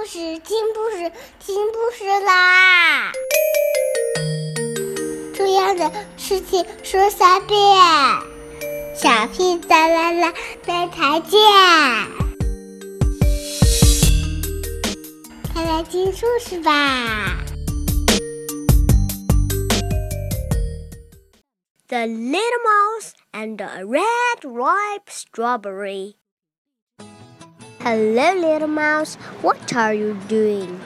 故事，听故事，听故事啦！重要的事情说三遍，小屁哒啦啦，明天见！快来听故事吧！The Little Mouse and a Red Ripe Strawberry. Hello, little mouse. What are you doing?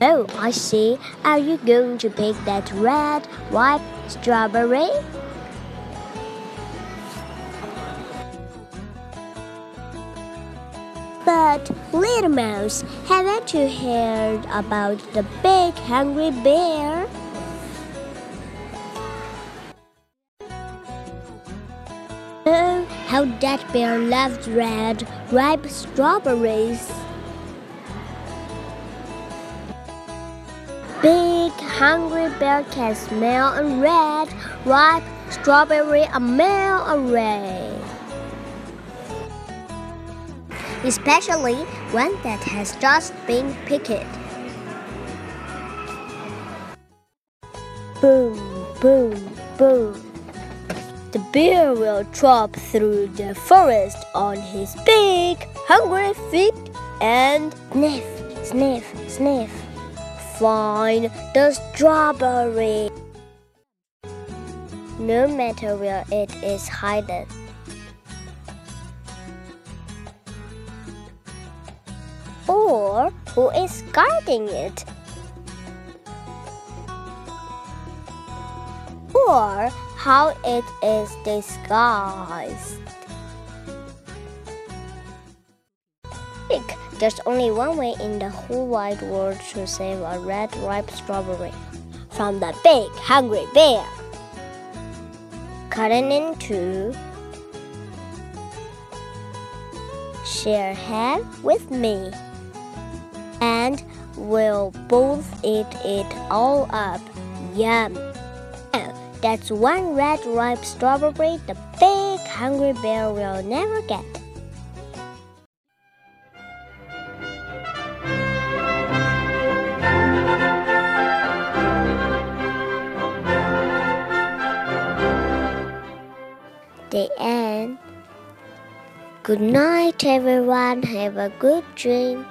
Oh, I see. Are you going to pick that red, ripe strawberry? But, little mouse, haven't you heard about the big hungry bear? How that bear loved red, ripe strawberries. Big, hungry bear can smell a red, ripe strawberry a mile away. Especially one that has just been picked. Boom, boom, boom. The bear will trot through the forest on his big, hungry feet and sniff, sniff, sniff. Find the strawberry. No matter where it is hidden. Or who is guarding it. Or how it is disguised. Think there's only one way in the whole wide world to save a red ripe strawberry from the big hungry bear. Cut it in two. Share half with me. And we'll both eat it all up. Yum! That's one red ripe strawberry the big hungry bear will never get. The end. Good night, everyone. Have a good dream.